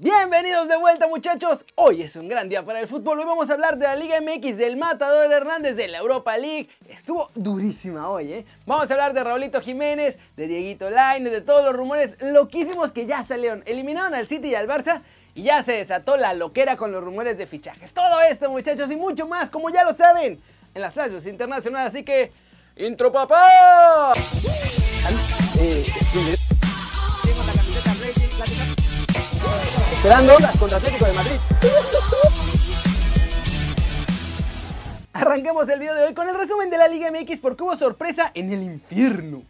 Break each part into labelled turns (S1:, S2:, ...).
S1: Bienvenidos de vuelta muchachos, hoy es un gran día para el fútbol, hoy vamos a hablar de la Liga MX del Matador Hernández de la Europa League, estuvo durísima hoy, ¿eh? Vamos a hablar de Raulito Jiménez, de Dieguito Lainez, de todos los rumores loquísimos que ya salieron, eliminaron al City y al Barça y ya se desató la loquera con los rumores de fichajes, todo esto muchachos y mucho más, como ya lo saben, en las flashes internacionales, así que... ¡Intro papá! Eh, Esperando contra Atlético de Madrid. Arranquemos el video de hoy con el resumen de la Liga MX porque hubo sorpresa en el infierno.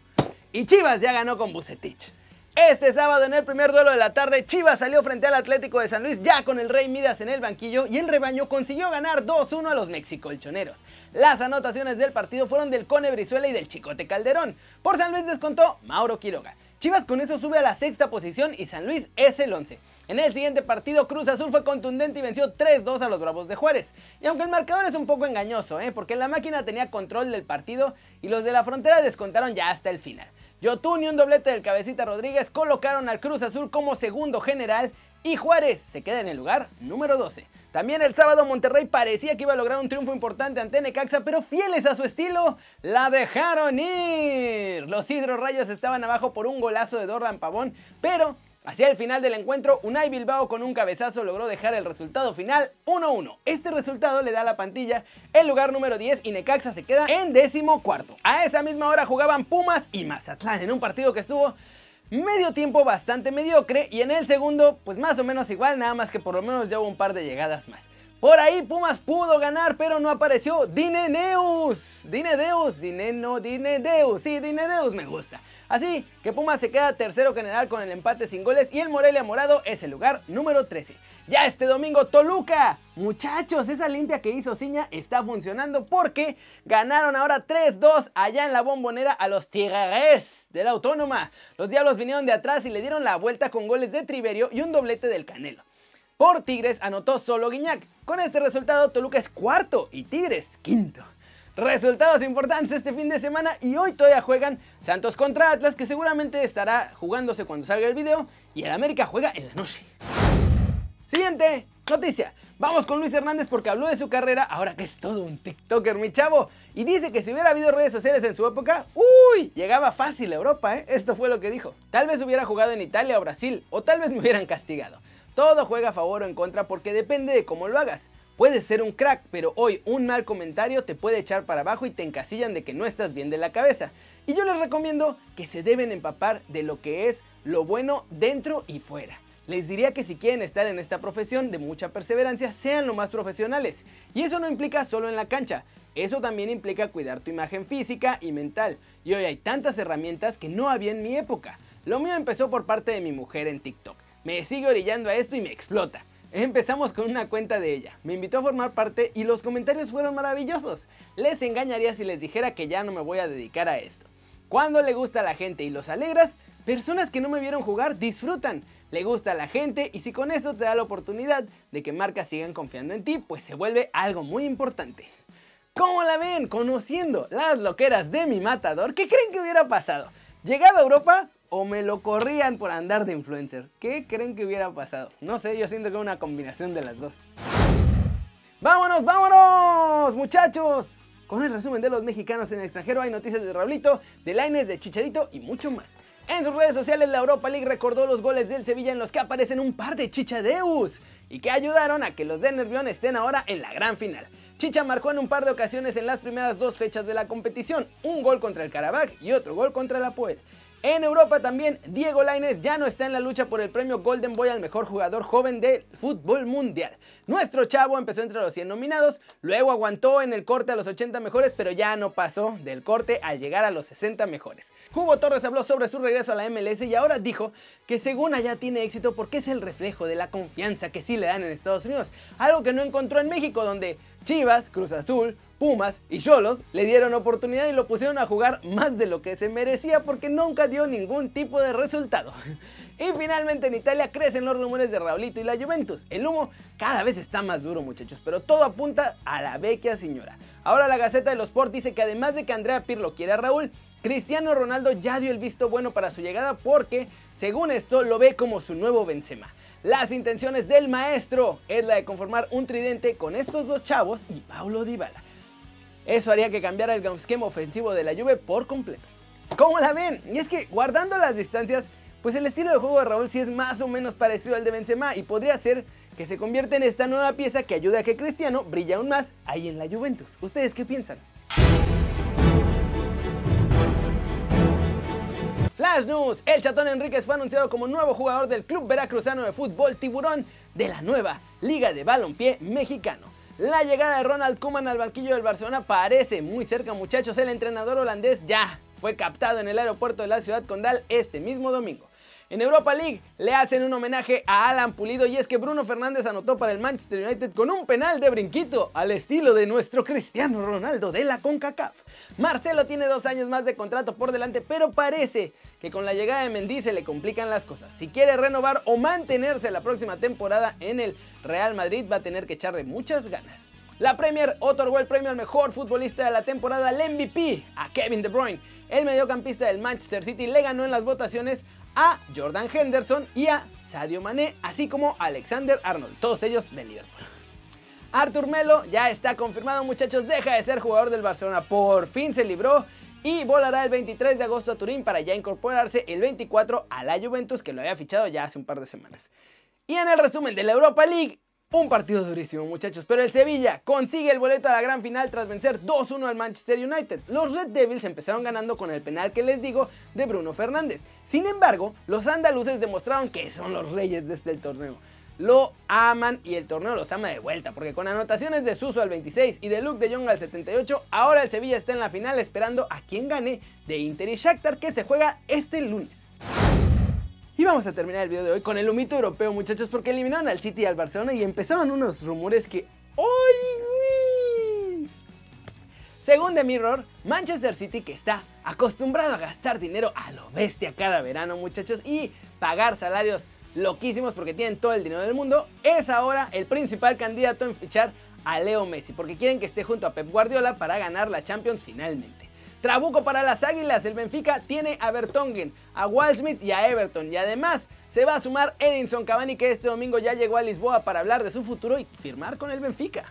S1: Y Chivas ya ganó con Bucetich. Este sábado en el primer duelo de la tarde, Chivas salió frente al Atlético de San Luis ya con el Rey Midas en el banquillo y el rebaño consiguió ganar 2-1 a los mexicolchoneros. Las anotaciones del partido fueron del Cone Brizuela y del Chicote Calderón. Por San Luis descontó Mauro Quiroga. Chivas con eso sube a la sexta posición y San Luis es el 11. En el siguiente partido, Cruz Azul fue contundente y venció 3-2 a los Bravos de Juárez. Y aunque el marcador es un poco engañoso, ¿eh? porque la máquina tenía control del partido y los de la frontera descontaron ya hasta el final. Yotun y un doblete del cabecita Rodríguez colocaron al Cruz Azul como segundo general y Juárez se queda en el lugar número 12. También el sábado Monterrey parecía que iba a lograr un triunfo importante ante Necaxa, pero fieles a su estilo, la dejaron ir. Los hidrorrayos estaban abajo por un golazo de Dorlan Pavón, pero Hacia el final del encuentro, Unai Bilbao con un cabezazo logró dejar el resultado final 1-1. Este resultado le da a la pantilla el lugar número 10 y Necaxa se queda en décimo cuarto. A esa misma hora jugaban Pumas y Mazatlán en un partido que estuvo medio tiempo bastante mediocre y en el segundo pues más o menos igual, nada más que por lo menos ya hubo un par de llegadas más. Por ahí Pumas pudo ganar, pero no apareció Dineneus. Dinedeus, Dineno, Dinedeus. Sí, Dinedeus me gusta. Así que Pumas se queda tercero general con el empate sin goles y el Morelia Morado es el lugar número 13. Ya este domingo Toluca. Muchachos, esa limpia que hizo Ciña está funcionando porque ganaron ahora 3-2 allá en la bombonera a los Tigres de la Autónoma. Los Diablos vinieron de atrás y le dieron la vuelta con goles de Triverio y un doblete del Canelo. Por Tigres anotó solo Guiñac. Con este resultado Toluca es cuarto y Tigres quinto. Resultados importantes este fin de semana y hoy todavía juegan Santos contra Atlas que seguramente estará jugándose cuando salga el video y el América juega en la noche. Siguiente noticia. Vamos con Luis Hernández porque habló de su carrera ahora que es todo un TikToker mi chavo y dice que si hubiera habido redes sociales en su época, uy, llegaba fácil a Europa, ¿eh? Esto fue lo que dijo. Tal vez hubiera jugado en Italia o Brasil o tal vez me hubieran castigado. Todo juega a favor o en contra porque depende de cómo lo hagas. Puedes ser un crack, pero hoy un mal comentario te puede echar para abajo y te encasillan de que no estás bien de la cabeza. Y yo les recomiendo que se deben empapar de lo que es lo bueno dentro y fuera. Les diría que si quieren estar en esta profesión de mucha perseverancia, sean lo más profesionales. Y eso no implica solo en la cancha, eso también implica cuidar tu imagen física y mental. Y hoy hay tantas herramientas que no había en mi época. Lo mío empezó por parte de mi mujer en TikTok. Me sigue orillando a esto y me explota. Empezamos con una cuenta de ella, me invitó a formar parte y los comentarios fueron maravillosos. Les engañaría si les dijera que ya no me voy a dedicar a esto. Cuando le gusta a la gente y los alegras, personas que no me vieron jugar disfrutan. Le gusta a la gente y si con esto te da la oportunidad de que marcas sigan confiando en ti, pues se vuelve algo muy importante. ¿Cómo la ven? Conociendo las loqueras de mi matador, ¿qué creen que hubiera pasado? Llegaba a Europa, o me lo corrían por andar de influencer. ¿Qué creen que hubiera pasado? No sé, yo siento que una combinación de las dos. ¡Vámonos, vámonos, muchachos! Con el resumen de los mexicanos en el extranjero hay noticias de Raulito, de Laines, de Chicharito y mucho más. En sus redes sociales la Europa League recordó los goles del Sevilla en los que aparecen un par de chichadeus y que ayudaron a que los de Nervión estén ahora en la gran final. Chicha marcó en un par de ocasiones en las primeras dos fechas de la competición, un gol contra el Karabakh y otro gol contra la Puel. En Europa también, Diego Lainez ya no está en la lucha por el premio Golden Boy al mejor jugador joven del fútbol mundial. Nuestro chavo empezó entre los 100 nominados, luego aguantó en el corte a los 80 mejores, pero ya no pasó del corte al llegar a los 60 mejores. Hugo Torres habló sobre su regreso a la MLS y ahora dijo que según allá tiene éxito porque es el reflejo de la confianza que sí le dan en Estados Unidos, algo que no encontró en México donde Chivas, Cruz Azul, Pumas y Cholos le dieron oportunidad y lo pusieron a jugar más de lo que se merecía porque nunca dio ningún tipo de resultado. Y finalmente en Italia crecen los rumores de Raulito y la Juventus. El humo cada vez está más duro muchachos, pero todo apunta a la vecchia señora. Ahora la Gaceta de los Sport dice que además de que Andrea Pirlo quiere a Raúl, Cristiano Ronaldo ya dio el visto bueno para su llegada porque, según esto, lo ve como su nuevo Benzema. Las intenciones del maestro es la de conformar un tridente con estos dos chavos y Paulo Dybala. Eso haría que cambiara el esquema ofensivo de la Juve por completo. ¿Cómo la ven? Y es que guardando las distancias, pues el estilo de juego de Raúl sí es más o menos parecido al de Benzema y podría ser que se convierta en esta nueva pieza que ayude a que Cristiano brille aún más ahí en la Juventus. ¿Ustedes qué piensan? Flash News, el Chatón Enríquez fue anunciado como nuevo jugador del Club Veracruzano de Fútbol Tiburón de la nueva Liga de Balompié Mexicano. La llegada de Ronald Koeman al banquillo del Barcelona parece muy cerca muchachos, el entrenador holandés ya fue captado en el aeropuerto de la ciudad condal este mismo domingo. En Europa League le hacen un homenaje a Alan Pulido y es que Bruno Fernández anotó para el Manchester United con un penal de brinquito al estilo de nuestro Cristiano Ronaldo de la CONCACAF. Marcelo tiene dos años más de contrato por delante, pero parece que con la llegada de Mendy se le complican las cosas. Si quiere renovar o mantenerse la próxima temporada en el Real Madrid va a tener que echarle muchas ganas. La Premier otorgó el premio al mejor futbolista de la temporada, el MVP, a Kevin De Bruyne. El mediocampista del Manchester City le ganó en las votaciones a Jordan Henderson y a Sadio Mané, así como Alexander Arnold, todos ellos de Liverpool. Artur Melo ya está confirmado, muchachos, deja de ser jugador del Barcelona, por fin se libró y volará el 23 de agosto a Turín para ya incorporarse el 24 a la Juventus que lo había fichado ya hace un par de semanas. Y en el resumen de la Europa League, un partido durísimo, muchachos, pero el Sevilla consigue el boleto a la gran final tras vencer 2-1 al Manchester United. Los Red Devils empezaron ganando con el penal que les digo de Bruno Fernández. Sin embargo, los andaluces demostraron que son los reyes de este torneo. Lo aman y el torneo los ama de vuelta, porque con anotaciones de Suso al 26 y de Luke de Jong al 78, ahora el Sevilla está en la final esperando a quien gane de Inter y Shakhtar que se juega este lunes. Y vamos a terminar el video de hoy con el humito europeo, muchachos, porque eliminaron al City y al Barcelona y empezaron unos rumores que... ¡Ay, Según The Mirror, Manchester City, que está acostumbrado a gastar dinero a lo bestia cada verano, muchachos, y pagar salarios loquísimos porque tienen todo el dinero del mundo, es ahora el principal candidato en fichar a Leo Messi, porque quieren que esté junto a Pep Guardiola para ganar la Champions finalmente. Trabuco para las Águilas, el Benfica tiene a Bertongen, a Waldschmidt y a Everton. Y además se va a sumar Edinson Cavani que este domingo ya llegó a Lisboa para hablar de su futuro y firmar con el Benfica.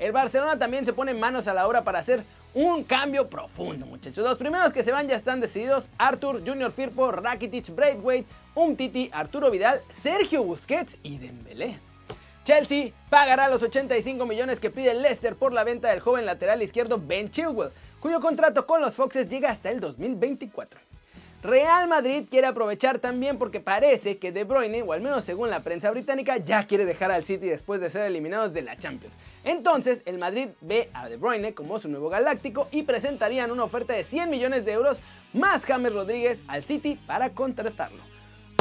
S1: El Barcelona también se pone manos a la obra para hacer un cambio profundo, muchachos. Los primeros que se van ya están decididos: Arthur, Junior Firpo, Rakitic, Braithwaite, Umtiti, Arturo Vidal, Sergio Busquets y Dembélé. Chelsea pagará los 85 millones que pide Leicester por la venta del joven lateral izquierdo Ben Chilwell cuyo contrato con los Foxes llega hasta el 2024. Real Madrid quiere aprovechar también porque parece que De Bruyne, o al menos según la prensa británica, ya quiere dejar al City después de ser eliminados de la Champions. Entonces, el Madrid ve a De Bruyne como su nuevo galáctico y presentarían una oferta de 100 millones de euros más James Rodríguez al City para contratarlo.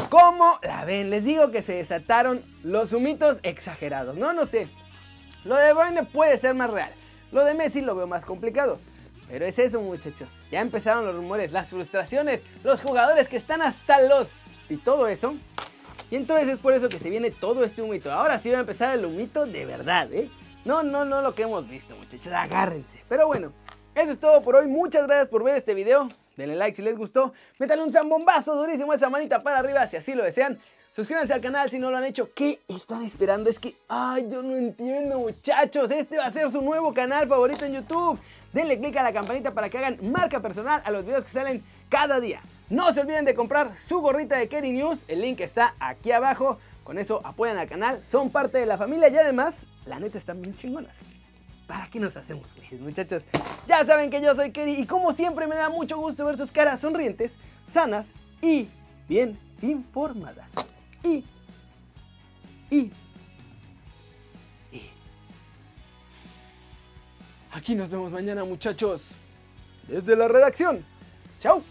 S1: ¿Cómo la ven? Les digo que se desataron los humitos exagerados. No, no sé. Lo de Bruyne puede ser más real. Lo de Messi lo veo más complicado. Pero es eso muchachos, ya empezaron los rumores, las frustraciones, los jugadores que están hasta los... y todo eso. Y entonces es por eso que se viene todo este humito. Ahora sí va a empezar el humito de verdad, ¿eh? No, no, no lo que hemos visto muchachos, agárrense. Pero bueno, eso es todo por hoy. Muchas gracias por ver este video. Denle like si les gustó. Métanle un zambombazo durísimo esa manita para arriba si así lo desean. Suscríbanse al canal si no lo han hecho. ¿Qué están esperando? Es que, ay, yo no entiendo muchachos. Este va a ser su nuevo canal favorito en YouTube denle click a la campanita para que hagan marca personal a los videos que salen cada día. No se olviden de comprar su gorrita de Kerry News, el link está aquí abajo. Con eso apoyan al canal, son parte de la familia y además, la neta están bien chingonas. ¿Para qué nos hacemos muchachos? Ya saben que yo soy Kerry y como siempre me da mucho gusto ver sus caras sonrientes, sanas y bien informadas. Y, y Aquí nos vemos mañana muchachos. Desde la redacción. Chao.